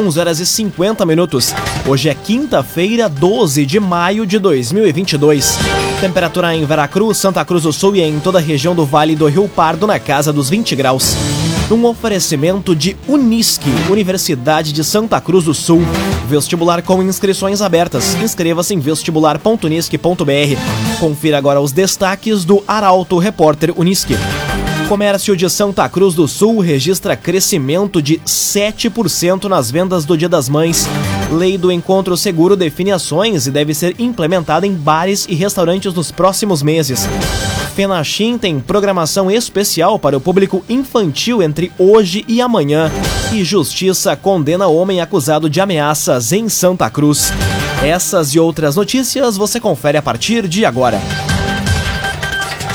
11 horas e 50 minutos. Hoje é quinta-feira, 12 de maio de 2022. Temperatura em Veracruz, Santa Cruz do Sul e em toda a região do Vale do Rio Pardo na casa dos 20 graus. Um oferecimento de Unisque, Universidade de Santa Cruz do Sul. Vestibular com inscrições abertas. Inscreva-se em vestibular.unisque.br. Confira agora os destaques do Arauto Repórter Unisque. Comércio de Santa Cruz do Sul registra crescimento de 7% nas vendas do Dia das Mães. Lei do Encontro Seguro define ações e deve ser implementada em bares e restaurantes nos próximos meses. Fenachim tem programação especial para o público infantil entre hoje e amanhã. E Justiça condena homem acusado de ameaças em Santa Cruz. Essas e outras notícias você confere a partir de agora.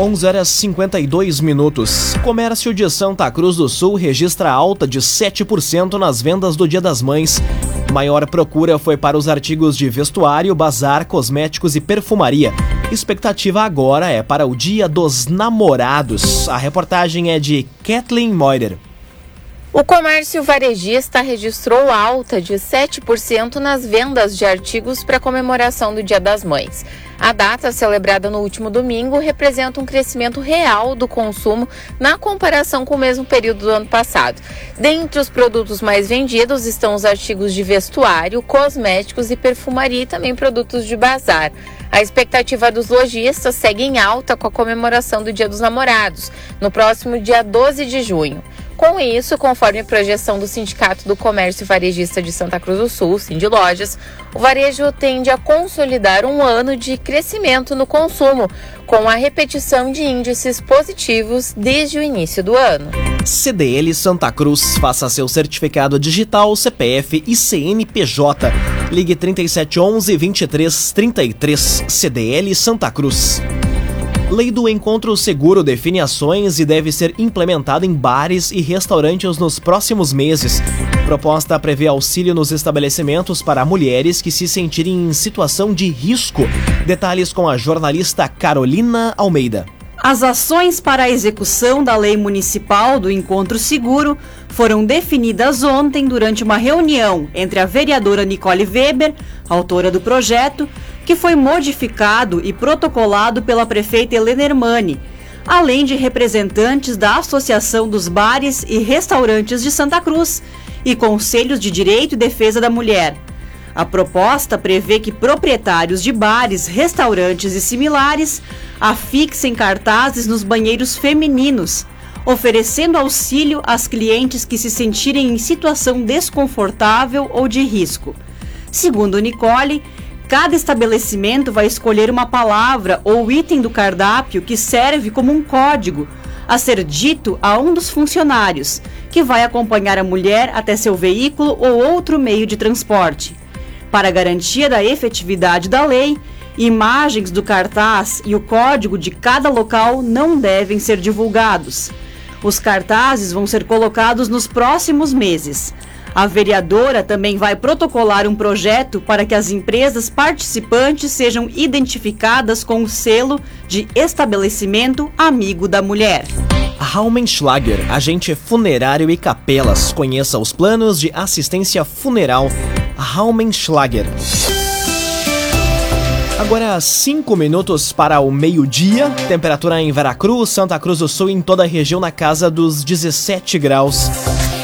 11 horas 52 minutos. Comércio de Santa Cruz do Sul registra alta de 7% nas vendas do Dia das Mães. Maior procura foi para os artigos de vestuário, bazar, cosméticos e perfumaria. Expectativa agora é para o Dia dos Namorados. A reportagem é de Kathleen Moider. O comércio varejista registrou alta de 7% nas vendas de artigos para comemoração do Dia das Mães. A data, celebrada no último domingo, representa um crescimento real do consumo na comparação com o mesmo período do ano passado. Dentre os produtos mais vendidos estão os artigos de vestuário, cosméticos e perfumaria e também produtos de bazar. A expectativa dos lojistas segue em alta com a comemoração do Dia dos Namorados, no próximo dia 12 de junho. Com isso, conforme projeção do Sindicato do Comércio Varejista de Santa Cruz do Sul, Cindy Lojas, o varejo tende a consolidar um ano de crescimento no consumo, com a repetição de índices positivos desde o início do ano. CDL Santa Cruz, faça seu certificado digital, CPF e CNPJ. Ligue 3711 2333 CDL Santa Cruz. Lei do Encontro Seguro define ações e deve ser implementada em bares e restaurantes nos próximos meses. Proposta prevê auxílio nos estabelecimentos para mulheres que se sentirem em situação de risco. Detalhes com a jornalista Carolina Almeida. As ações para a execução da Lei Municipal do Encontro Seguro foram definidas ontem durante uma reunião entre a vereadora Nicole Weber, autora do projeto, que foi modificado e protocolado pela prefeita Helena Hermani, além de representantes da Associação dos Bares e Restaurantes de Santa Cruz e Conselhos de Direito e Defesa da Mulher. A proposta prevê que proprietários de bares, restaurantes e similares afixem cartazes nos banheiros femininos, oferecendo auxílio às clientes que se sentirem em situação desconfortável ou de risco. Segundo Nicole, Cada estabelecimento vai escolher uma palavra ou item do cardápio que serve como um código a ser dito a um dos funcionários, que vai acompanhar a mulher até seu veículo ou outro meio de transporte. Para garantia da efetividade da lei, imagens do cartaz e o código de cada local não devem ser divulgados. Os cartazes vão ser colocados nos próximos meses. A vereadora também vai protocolar um projeto para que as empresas participantes sejam identificadas com o selo de estabelecimento amigo da mulher. Raumenschlager, agente funerário e capelas. Conheça os planos de assistência funeral Raumenschlager. Agora 5 minutos para o meio-dia. Temperatura em Veracruz, Santa Cruz do Sul e em toda a região na casa dos 17 graus.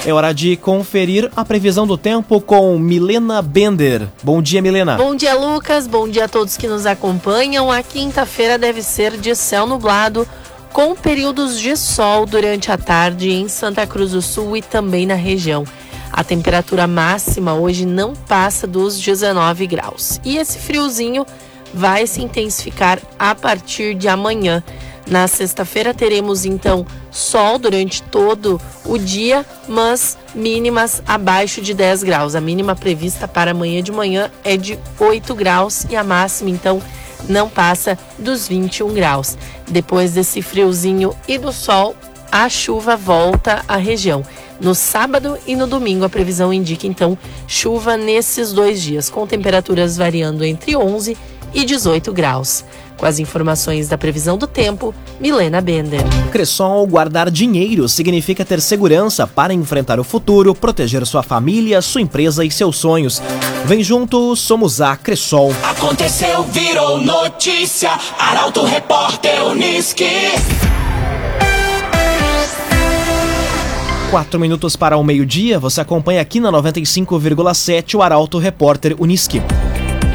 É hora de conferir a previsão do tempo com Milena Bender. Bom dia, Milena. Bom dia, Lucas. Bom dia a todos que nos acompanham. A quinta-feira deve ser de céu nublado, com períodos de sol durante a tarde em Santa Cruz do Sul e também na região. A temperatura máxima hoje não passa dos 19 graus. E esse friozinho vai se intensificar a partir de amanhã. Na sexta-feira teremos então sol durante todo o dia, mas mínimas abaixo de 10 graus. A mínima prevista para amanhã de manhã é de 8 graus e a máxima então não passa dos 21 graus. Depois desse friozinho e do sol, a chuva volta à região. No sábado e no domingo, a previsão indica então chuva nesses dois dias, com temperaturas variando entre 11 e 18 graus. Com as informações da previsão do tempo, Milena Bender. Cressol guardar dinheiro significa ter segurança para enfrentar o futuro, proteger sua família, sua empresa e seus sonhos. Vem junto, somos a Cressol. Aconteceu, virou notícia. Arauto Repórter Uniski. Quatro minutos para o meio-dia, você acompanha aqui na 95,7 o Arauto Repórter Uniski.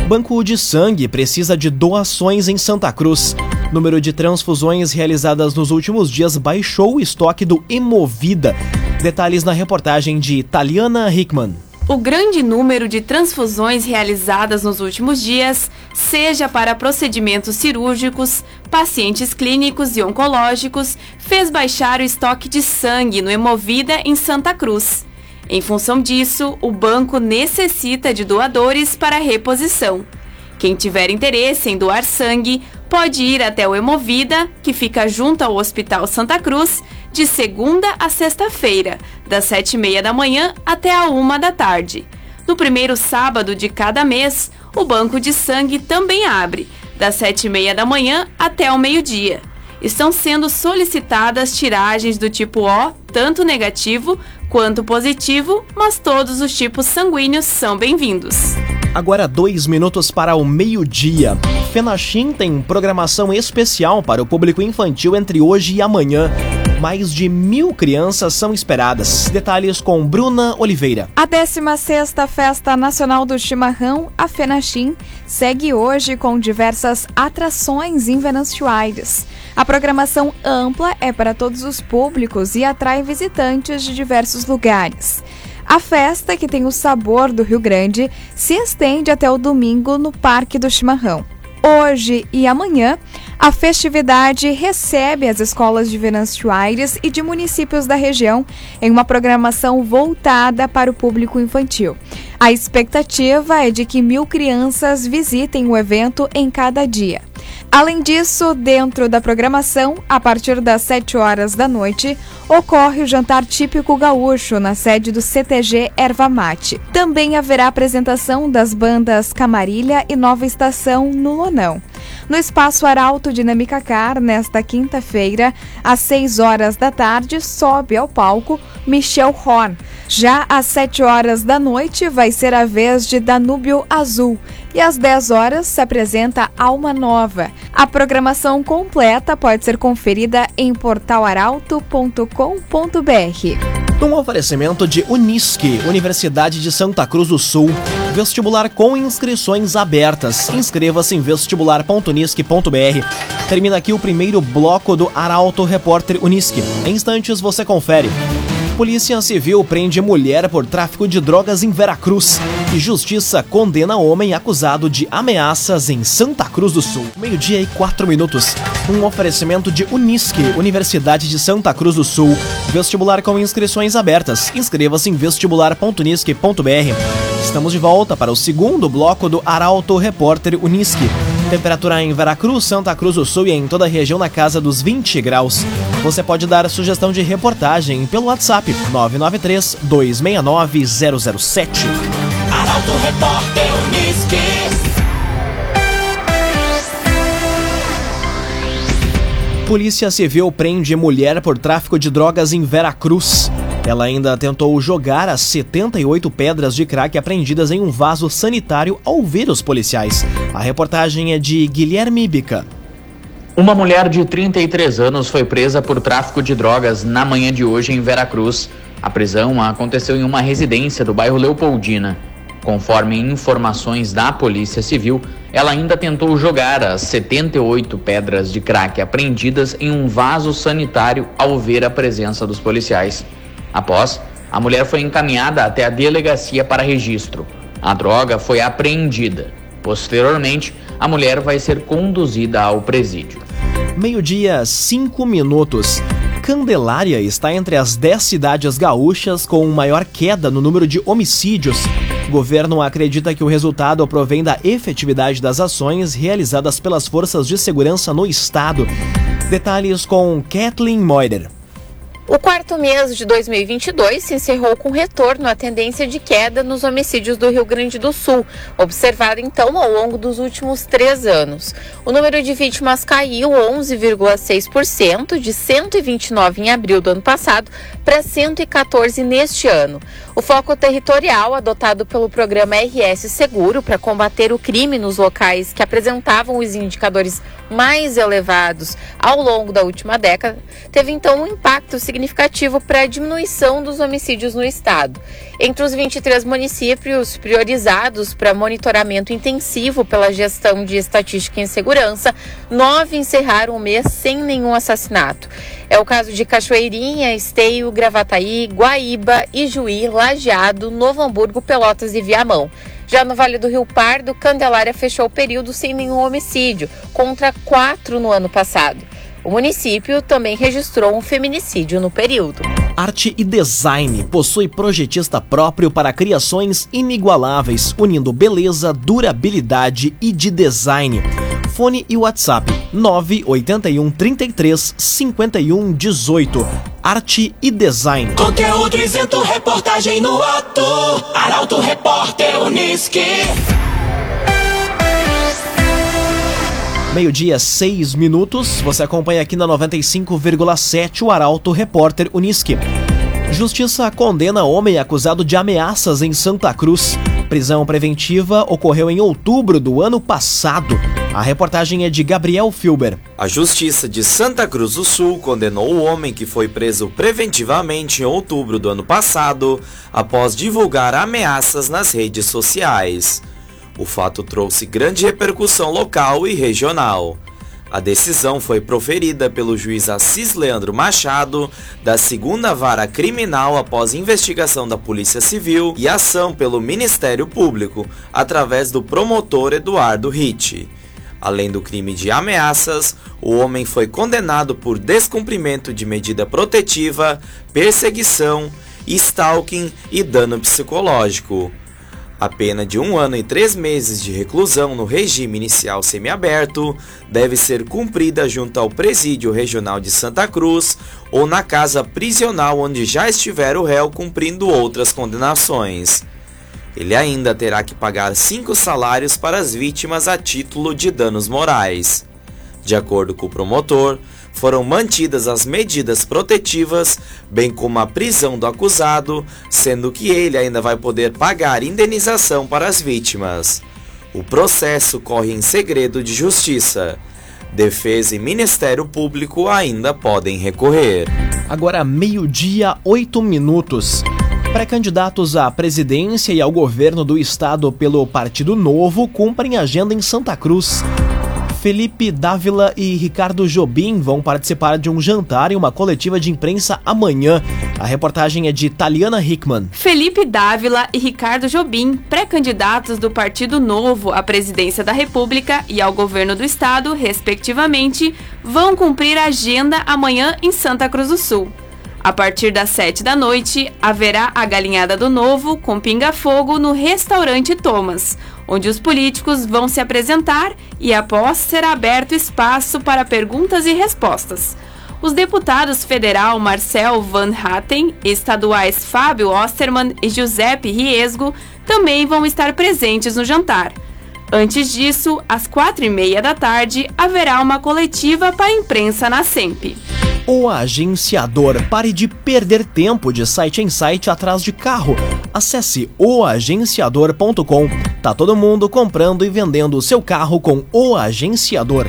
Banco de Sangue precisa de doações em Santa Cruz. Número de transfusões realizadas nos últimos dias baixou o estoque do Emovida. Detalhes na reportagem de Taliana Hickman. O grande número de transfusões realizadas nos últimos dias, seja para procedimentos cirúrgicos, pacientes clínicos e oncológicos, fez baixar o estoque de sangue no Hemovida em Santa Cruz. Em função disso, o banco necessita de doadores para reposição. Quem tiver interesse em doar sangue pode ir até o Hemovida, que fica junto ao Hospital Santa Cruz, de segunda a sexta-feira, das sete e meia da manhã até a uma da tarde. No primeiro sábado de cada mês, o banco de sangue também abre, das sete e meia da manhã até o meio-dia. Estão sendo solicitadas tiragens do tipo O, tanto negativo quanto positivo, mas todos os tipos sanguíneos são bem-vindos. Agora dois minutos para o meio-dia. Fenachim tem programação especial para o público infantil entre hoje e amanhã. Mais de mil crianças são esperadas. Detalhes com Bruna Oliveira. A 16ª Festa Nacional do Chimarrão, a Fenachim, segue hoje com diversas atrações em Venâncio Aires. A programação ampla é para todos os públicos e atrai visitantes de diversos lugares. A festa, que tem o sabor do Rio Grande, se estende até o domingo no Parque do Chimarrão. Hoje e amanhã, a festividade recebe as escolas de Venâncio Aires e de municípios da região em uma programação voltada para o público infantil. A expectativa é de que mil crianças visitem o evento em cada dia. Além disso, dentro da programação, a partir das 7 horas da noite, ocorre o jantar típico gaúcho na sede do CTG Erva Mate. Também haverá apresentação das bandas Camarilha e Nova Estação no Lonão. No Espaço Arauto Dinâmica Car, nesta quinta-feira, às 6 horas da tarde, sobe ao palco Michel Horn. Já às 7 horas da noite vai ser a vez de Danúbio Azul e às 10 horas se apresenta Alma Nova. A programação completa pode ser conferida em portalaralto.com.br. Um oferecimento de Unisque, Universidade de Santa Cruz do Sul. Vestibular com inscrições abertas. Inscreva-se em vestibular.unisque.br. Termina aqui o primeiro bloco do Arauto Repórter Unisque. Em instantes você confere. Polícia Civil prende mulher por tráfico de drogas em Veracruz. E Justiça condena homem acusado de ameaças em Santa Cruz do Sul. Meio-dia e quatro minutos. Um oferecimento de Unisque, Universidade de Santa Cruz do Sul. Vestibular com inscrições abertas. Inscreva-se em vestibular.unisque.br. Estamos de volta para o segundo bloco do Arauto Repórter Unisque. Temperatura em Veracruz, Santa Cruz do Sul e em toda a região na casa dos 20 graus. Você pode dar sugestão de reportagem pelo WhatsApp 993 269 007. Arauto Repórter Uniski. Polícia Civil prende mulher por tráfico de drogas em Veracruz. Ela ainda tentou jogar as 78 pedras de crack apreendidas em um vaso sanitário ao ver os policiais. A reportagem é de Guilherme Bica. Uma mulher de 33 anos foi presa por tráfico de drogas na manhã de hoje em Veracruz. A prisão aconteceu em uma residência do bairro Leopoldina. Conforme informações da Polícia Civil, ela ainda tentou jogar as 78 pedras de crack apreendidas em um vaso sanitário ao ver a presença dos policiais. Após, a mulher foi encaminhada até a delegacia para registro. A droga foi apreendida. Posteriormente, a mulher vai ser conduzida ao presídio. Meio-dia, 5 minutos. Candelária está entre as 10 cidades gaúchas com maior queda no número de homicídios. O governo acredita que o resultado provém da efetividade das ações realizadas pelas forças de segurança no estado. Detalhes com Kathleen Moider. O quarto mês de 2022 se encerrou com retorno à tendência de queda nos homicídios do Rio Grande do Sul, observada então ao longo dos últimos três anos. O número de vítimas caiu 11,6%, de 129 em abril do ano passado para 114 neste ano. O foco territorial adotado pelo programa RS Seguro para combater o crime nos locais que apresentavam os indicadores mais elevados ao longo da última década teve então um impacto significativo para a diminuição dos homicídios no estado. Entre os 23 municípios priorizados para monitoramento intensivo pela gestão de estatística e segurança, nove encerraram o mês sem nenhum assassinato. É o caso de Cachoeirinha, Esteio, Gravataí, Guaíba, Ijuí, Lajeado, Novo Hamburgo, Pelotas e Viamão. Já no Vale do Rio Pardo, Candelária fechou o período sem nenhum homicídio, contra quatro no ano passado. O município também registrou um feminicídio no período. Arte e Design possui projetista próprio para criações inigualáveis, unindo beleza, durabilidade e de design. Fone e WhatsApp 981 33 51 18. Arte e Design. Conteúdo isento, reportagem no ato. Arauto Repórter Uniski. Meio-dia, seis minutos. Você acompanha aqui na 95,7 o Arauto Repórter Uniski. Justiça condena homem acusado de ameaças em Santa Cruz. Prisão preventiva ocorreu em outubro do ano passado. A reportagem é de Gabriel Filber. A Justiça de Santa Cruz do Sul condenou o homem que foi preso preventivamente em outubro do ano passado após divulgar ameaças nas redes sociais. O fato trouxe grande repercussão local e regional. A decisão foi proferida pelo juiz Assis Leandro Machado, da segunda vara criminal após investigação da Polícia Civil e ação pelo Ministério Público, através do promotor Eduardo Ritt. Além do crime de ameaças, o homem foi condenado por descumprimento de medida protetiva, perseguição, stalking e dano psicológico. A pena de um ano e três meses de reclusão no regime inicial semiaberto deve ser cumprida junto ao Presídio Regional de Santa Cruz ou na casa prisional onde já estiver o réu cumprindo outras condenações. Ele ainda terá que pagar cinco salários para as vítimas a título de danos morais. De acordo com o promotor, foram mantidas as medidas protetivas, bem como a prisão do acusado, sendo que ele ainda vai poder pagar indenização para as vítimas. O processo corre em segredo de justiça. Defesa e Ministério Público ainda podem recorrer. Agora, meio-dia, oito minutos. Pré-candidatos à presidência e ao governo do estado pelo Partido Novo cumprem agenda em Santa Cruz. Felipe Dávila e Ricardo Jobim vão participar de um jantar e uma coletiva de imprensa amanhã. A reportagem é de Taliana Hickman. Felipe Dávila e Ricardo Jobim, pré-candidatos do Partido Novo à presidência da República e ao governo do estado, respectivamente, vão cumprir a agenda amanhã em Santa Cruz do Sul. A partir das 7 da noite, haverá a galinhada do novo com pinga-fogo no restaurante Thomas, onde os políticos vão se apresentar e após será aberto espaço para perguntas e respostas. Os deputados federal Marcel Van Hatten, estaduais Fábio Osterman e Giuseppe Riesgo também vão estar presentes no jantar. Antes disso, às quatro e meia da tarde, haverá uma coletiva para a imprensa na SEMP. O agenciador. Pare de perder tempo de site em site atrás de carro. Acesse oagenciador.com. Tá todo mundo comprando e vendendo o seu carro com o agenciador.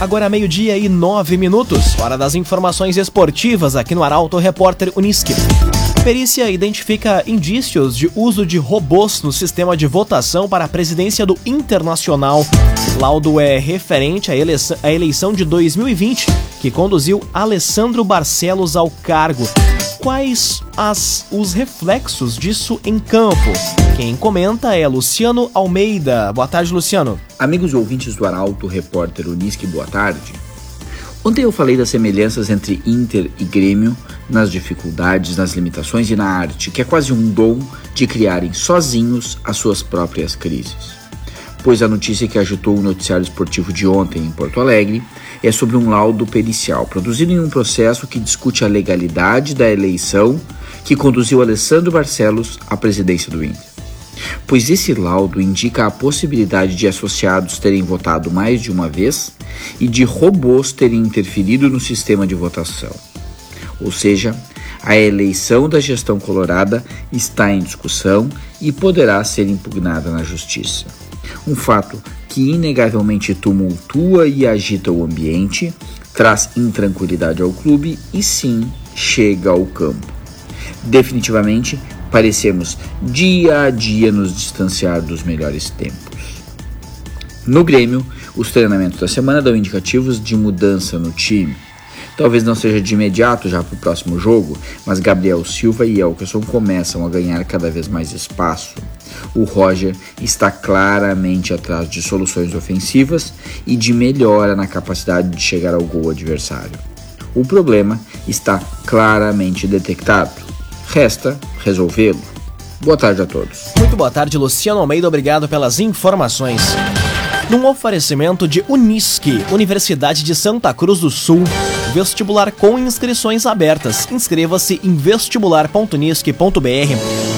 Agora meio-dia e nove minutos. Hora das informações esportivas aqui no Arauto Repórter Uniski. Perícia identifica indícios de uso de robôs no sistema de votação para a presidência do Internacional. Laudo é referente à eleição, à eleição de 2020, que conduziu Alessandro Barcelos ao cargo. quais as, os reflexos disso em campo. Quem comenta é Luciano Almeida. Boa tarde, Luciano. Amigos ouvintes do Arauto, repórter Unisque, boa tarde. Ontem eu falei das semelhanças entre Inter e Grêmio nas dificuldades, nas limitações e na arte, que é quase um dom de criarem sozinhos as suas próprias crises. Pois a notícia que agitou o noticiário esportivo de ontem em Porto Alegre é sobre um laudo pericial produzido em um processo que discute a legalidade da eleição que conduziu Alessandro Barcelos à presidência do Inter. Pois esse laudo indica a possibilidade de associados terem votado mais de uma vez e de robôs terem interferido no sistema de votação. Ou seja, a eleição da gestão colorada está em discussão e poderá ser impugnada na justiça. Um fato que inegavelmente tumultua e agita o ambiente, traz intranquilidade ao clube e sim chega ao campo. Definitivamente, parecemos dia a dia nos distanciar dos melhores tempos. No Grêmio, os treinamentos da semana dão indicativos de mudança no time. Talvez não seja de imediato já para o próximo jogo, mas Gabriel Silva e Elkerson começam a ganhar cada vez mais espaço. O Roger está claramente atrás de soluções ofensivas e de melhora na capacidade de chegar ao gol adversário. O problema está claramente detectado. Resta resolvê-lo. Boa tarde a todos. Muito boa tarde, Luciano Almeida. Obrigado pelas informações. Num oferecimento de Unisque, Universidade de Santa Cruz do Sul, vestibular com inscrições abertas. Inscreva-se em vestibular.unisque.br.